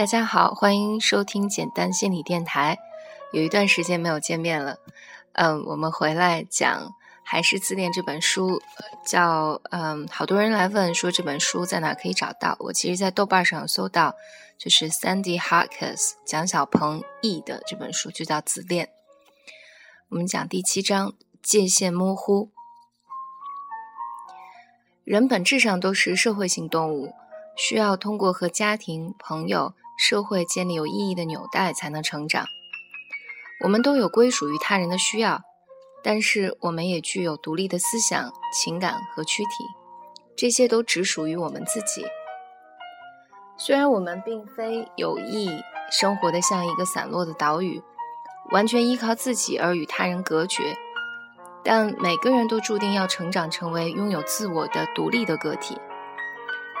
大家好，欢迎收听简单心理电台。有一段时间没有见面了，嗯，我们回来讲还是自恋这本书，叫嗯，好多人来问说这本书在哪可以找到？我其实，在豆瓣上有搜到，就是 Sandy Harkus 蒋小鹏译的这本书，就叫《自恋》。我们讲第七章，界限模糊。人本质上都是社会性动物，需要通过和家庭、朋友、社会建立有意义的纽带才能成长。我们都有归属于他人的需要，但是我们也具有独立的思想、情感和躯体，这些都只属于我们自己。虽然我们并非有意生活的像一个散落的岛屿，完全依靠自己而与他人隔绝。但每个人都注定要成长成为拥有自我的独立的个体，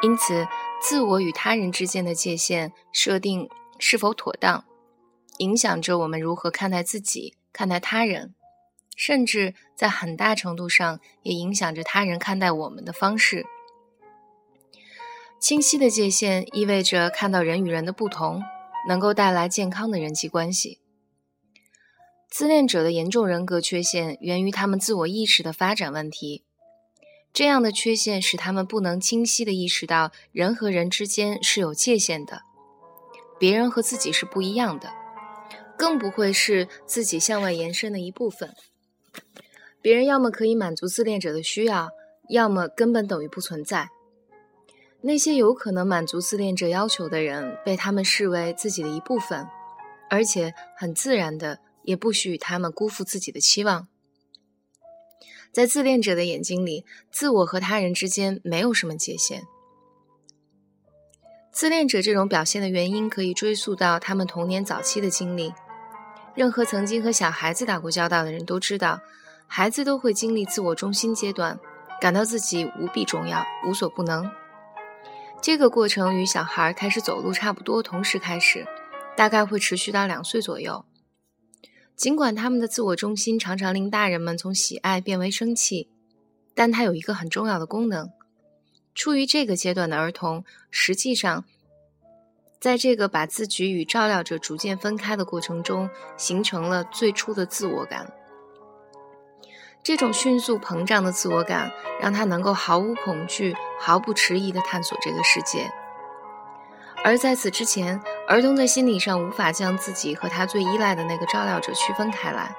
因此，自我与他人之间的界限设定是否妥当，影响着我们如何看待自己、看待他人，甚至在很大程度上也影响着他人看待我们的方式。清晰的界限意味着看到人与人的不同，能够带来健康的人际关系。自恋者的严重人格缺陷源于他们自我意识的发展问题。这样的缺陷使他们不能清晰地意识到人和人之间是有界限的，别人和自己是不一样的，更不会是自己向外延伸的一部分。别人要么可以满足自恋者的需要，要么根本等于不存在。那些有可能满足自恋者要求的人，被他们视为自己的一部分，而且很自然的。也不许他们辜负自己的期望。在自恋者的眼睛里，自我和他人之间没有什么界限。自恋者这种表现的原因可以追溯到他们童年早期的经历。任何曾经和小孩子打过交道的人都知道，孩子都会经历自我中心阶段，感到自己无比重要、无所不能。这个过程与小孩开始走路差不多，同时开始，大概会持续到两岁左右。尽管他们的自我中心常常令大人们从喜爱变为生气，但它有一个很重要的功能。处于这个阶段的儿童，实际上在这个把自己与照料者逐渐分开的过程中，形成了最初的自我感。这种迅速膨胀的自我感，让他能够毫无恐惧、毫不迟疑地探索这个世界。而在此之前，儿童在心理上无法将自己和他最依赖的那个照料者区分开来。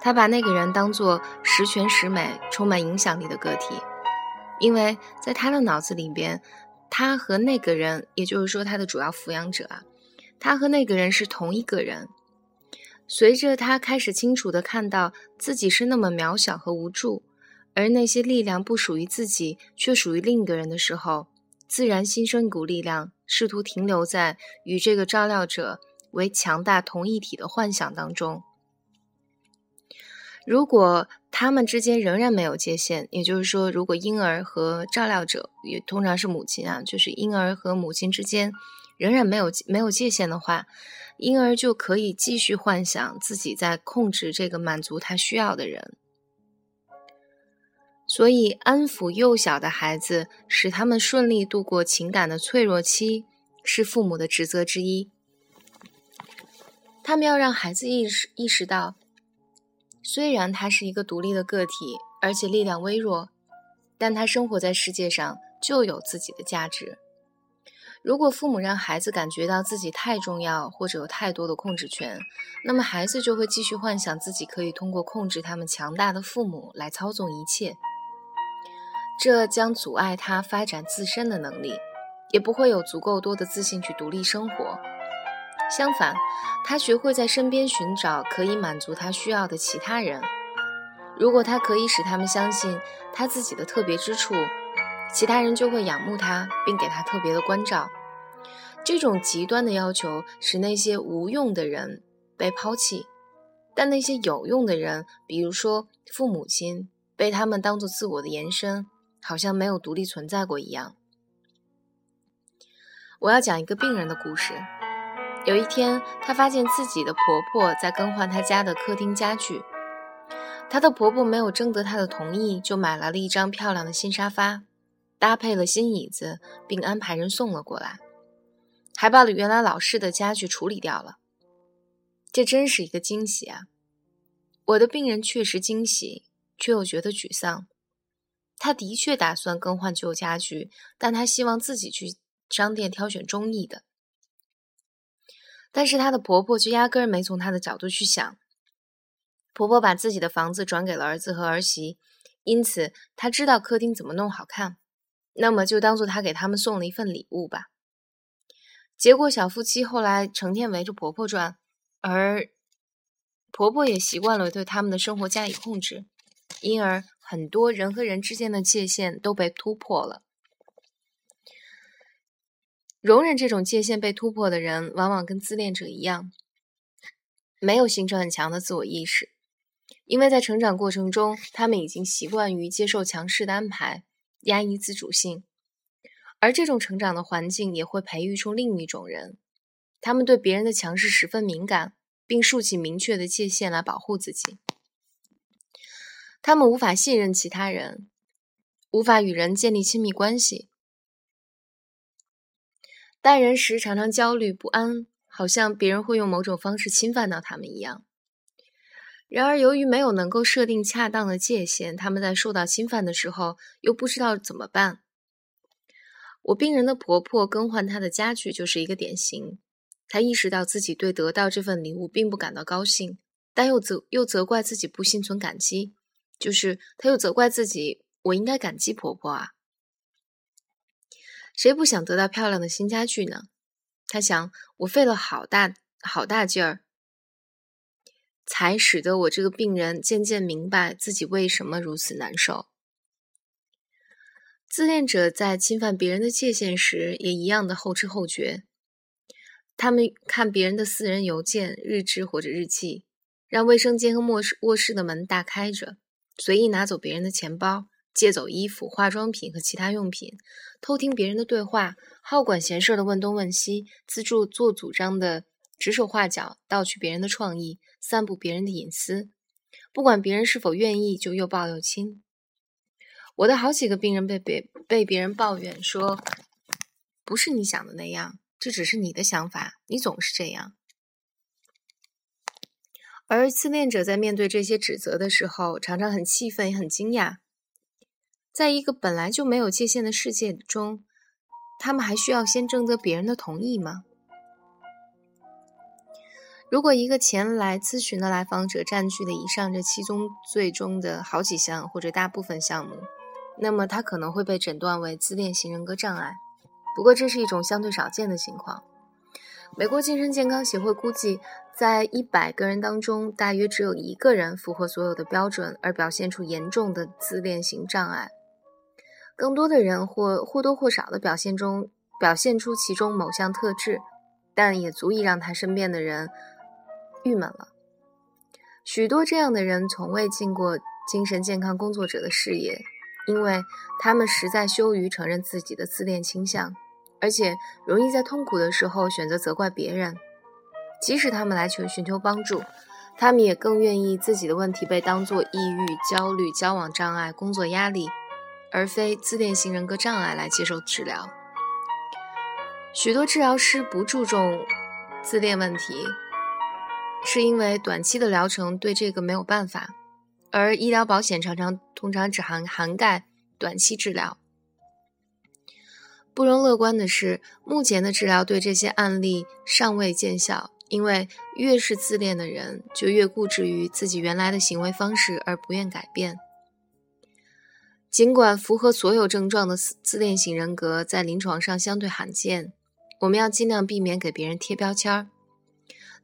他把那个人当作十全十美、充满影响力的个体，因为在他的脑子里边，他和那个人，也就是说他的主要抚养者啊，他和那个人是同一个人。随着他开始清楚地看到自己是那么渺小和无助，而那些力量不属于自己，却属于另一个人的时候，自然新生一股力量。试图停留在与这个照料者为强大同一体的幻想当中。如果他们之间仍然没有界限，也就是说，如果婴儿和照料者也通常是母亲啊，就是婴儿和母亲之间仍然没有没有界限的话，婴儿就可以继续幻想自己在控制这个满足他需要的人。所以，安抚幼小的孩子，使他们顺利度过情感的脆弱期，是父母的职责之一。他们要让孩子意识意识到，虽然他是一个独立的个体，而且力量微弱，但他生活在世界上就有自己的价值。如果父母让孩子感觉到自己太重要，或者有太多的控制权，那么孩子就会继续幻想自己可以通过控制他们强大的父母来操纵一切。这将阻碍他发展自身的能力，也不会有足够多的自信去独立生活。相反，他学会在身边寻找可以满足他需要的其他人。如果他可以使他们相信他自己的特别之处，其他人就会仰慕他，并给他特别的关照。这种极端的要求使那些无用的人被抛弃，但那些有用的人，比如说父母亲，被他们当作自我的延伸。好像没有独立存在过一样。我要讲一个病人的故事。有一天，她发现自己的婆婆在更换她家的客厅家具。她的婆婆没有征得她的同意，就买来了一张漂亮的新沙发，搭配了新椅子，并安排人送了过来。还把原来老式的家具处理掉了。这真是一个惊喜啊！我的病人确实惊喜，却又觉得沮丧。他的确打算更换旧家具，但他希望自己去商店挑选中意的。但是她的婆婆却压根儿没从她的角度去想。婆婆把自己的房子转给了儿子和儿媳，因此她知道客厅怎么弄好看。那么就当做她给他们送了一份礼物吧。结果小夫妻后来成天围着婆婆转。而婆婆也习惯了对他们的生活加以控制，因而很多人和人之间的界限都被突破了。容忍这种界限被突破的人，往往跟自恋者一样，没有形成很强的自我意识，因为在成长过程中，他们已经习惯于接受强势的安排，压抑自主性，而这种成长的环境也会培育出另一种人。他们对别人的强势十分敏感，并竖起明确的界限来保护自己。他们无法信任其他人，无法与人建立亲密关系。待人时常常焦虑不安，好像别人会用某种方式侵犯到他们一样。然而，由于没有能够设定恰当的界限，他们在受到侵犯的时候又不知道怎么办。我病人的婆婆更换她的家具就是一个典型。她意识到自己对得到这份礼物并不感到高兴，但又责又责怪自己不心存感激，就是他又责怪自己，我应该感激婆婆啊。谁不想得到漂亮的新家具呢？他想，我费了好大好大劲儿，才使得我这个病人渐渐明白自己为什么如此难受。自恋者在侵犯别人的界限时，也一样的后知后觉。他们看别人的私人邮件、日志或者日记，让卫生间和卧室卧室的门大开着，随意拿走别人的钱包，借走衣服、化妆品和其他用品，偷听别人的对话，好管闲事的问东问西，自助做主张的指手画脚，盗取别人的创意，散布别人的隐私，不管别人是否愿意，就又抱又亲。我的好几个病人被别被别人抱怨说，不是你想的那样。这只是你的想法，你总是这样。而自恋者在面对这些指责的时候，常常很气愤，也很惊讶。在一个本来就没有界限的世界中，他们还需要先征得别人的同意吗？如果一个前来咨询的来访者占据了以上这七宗罪中的好几项或者大部分项目，那么他可能会被诊断为自恋型人格障碍。不过，这是一种相对少见的情况。美国精神健康协会估计，在一百个人当中，大约只有一个人符合所有的标准，而表现出严重的自恋型障碍。更多的人或或多或少的表现中表现出其中某项特质，但也足以让他身边的人郁闷了。许多这样的人从未进过精神健康工作者的视野，因为他们实在羞于承认自己的自恋倾向。而且容易在痛苦的时候选择责怪别人，即使他们来求寻求帮助，他们也更愿意自己的问题被当作抑郁、焦虑、交往障碍、工作压力，而非自恋型人格障碍来接受治疗。许多治疗师不注重自恋问题，是因为短期的疗程对这个没有办法，而医疗保险常常通常只涵涵盖短期治疗。不容乐观的是，目前的治疗对这些案例尚未见效，因为越是自恋的人，就越固执于自己原来的行为方式而不愿改变。尽管符合所有症状的自恋型人格在临床上相对罕见，我们要尽量避免给别人贴标签儿。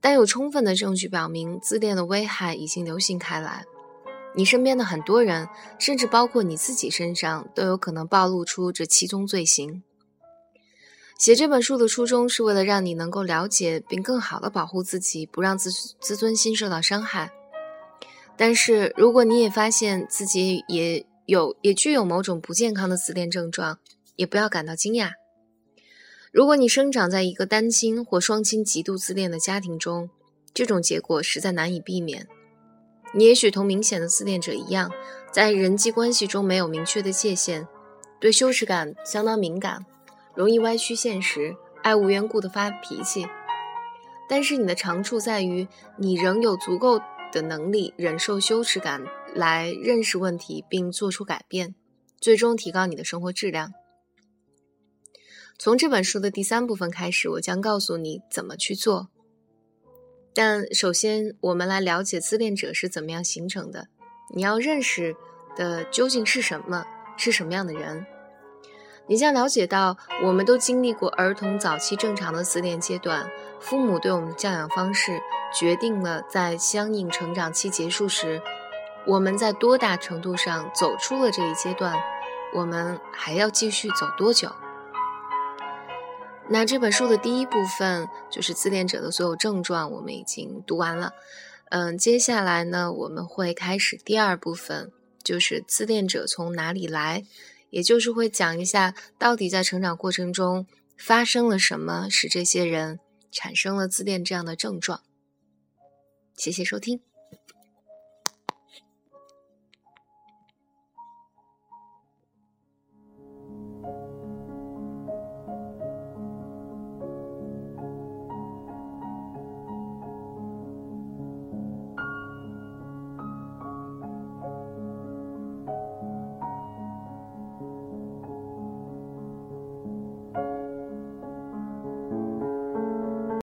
但有充分的证据表明，自恋的危害已经流行开来。你身边的很多人，甚至包括你自己身上，都有可能暴露出这七宗罪行。写这本书的初衷是为了让你能够了解并更好的保护自己，不让自自尊心受到伤害。但是，如果你也发现自己也有也具有某种不健康的自恋症状，也不要感到惊讶。如果你生长在一个单亲或双亲极度自恋的家庭中，这种结果实在难以避免。你也许同明显的自恋者一样，在人际关系中没有明确的界限，对羞耻感相当敏感。容易歪曲现实，爱无缘故的发脾气。但是你的长处在于，你仍有足够的能力忍受羞耻感，来认识问题并做出改变，最终提高你的生活质量。从这本书的第三部分开始，我将告诉你怎么去做。但首先，我们来了解自恋者是怎么样形成的。你要认识的究竟是什么？是什么样的人？你将了解到，我们都经历过儿童早期正常的自恋阶段，父母对我们的教养方式决定了在相应成长期结束时，我们在多大程度上走出了这一阶段，我们还要继续走多久？那这本书的第一部分就是自恋者的所有症状，我们已经读完了。嗯，接下来呢，我们会开始第二部分，就是自恋者从哪里来，也就是会讲一下到底在成长过程中发生了什么，使这些人产生了自恋这样的症状。谢谢收听。